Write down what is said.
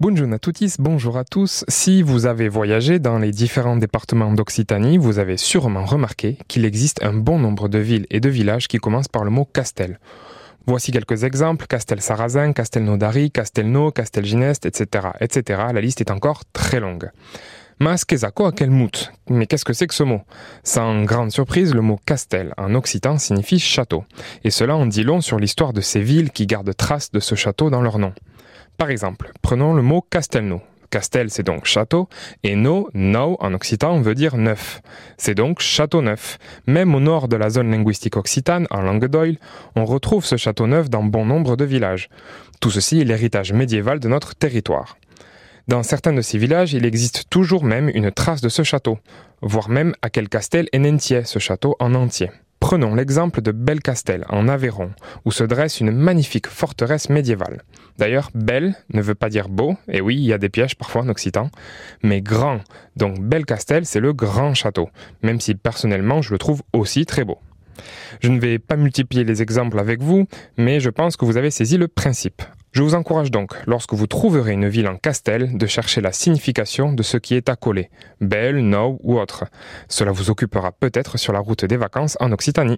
Bonjour à tous, bonjour à tous. Si vous avez voyagé dans les différents départements d'Occitanie, vous avez sûrement remarqué qu'il existe un bon nombre de villes et de villages qui commencent par le mot Castel. Voici quelques exemples Castel-Sarrazin, Castelnaudary, Castelnau, Castelginest, etc., etc. La liste est encore très longue. Mas à quel mout Mais qu'est-ce que c'est que ce mot? Sans grande surprise, le mot castel en occitan signifie château. Et cela en dit long sur l'histoire de ces villes qui gardent trace de ce château dans leur nom. Par exemple, prenons le mot Castelnau. Castel, c'est donc château, et no, no en occitan veut dire neuf. C'est donc château neuf. Même au nord de la zone linguistique occitane, en langue d'Oil, on retrouve ce château neuf dans bon nombre de villages. Tout ceci est l'héritage médiéval de notre territoire. Dans certains de ces villages, il existe toujours même une trace de ce château, voire même à quel castel est ce château en entier. Prenons l'exemple de Belcastel, en Aveyron, où se dresse une magnifique forteresse médiévale. D'ailleurs, belle ne veut pas dire beau, et oui, il y a des pièges parfois en occitan, mais grand. Donc Belcastel, c'est le grand château, même si personnellement je le trouve aussi très beau. Je ne vais pas multiplier les exemples avec vous, mais je pense que vous avez saisi le principe. Je vous encourage donc, lorsque vous trouverez une ville en castel, de chercher la signification de ce qui est accolé, belle, no ou autre. Cela vous occupera peut-être sur la route des vacances en Occitanie.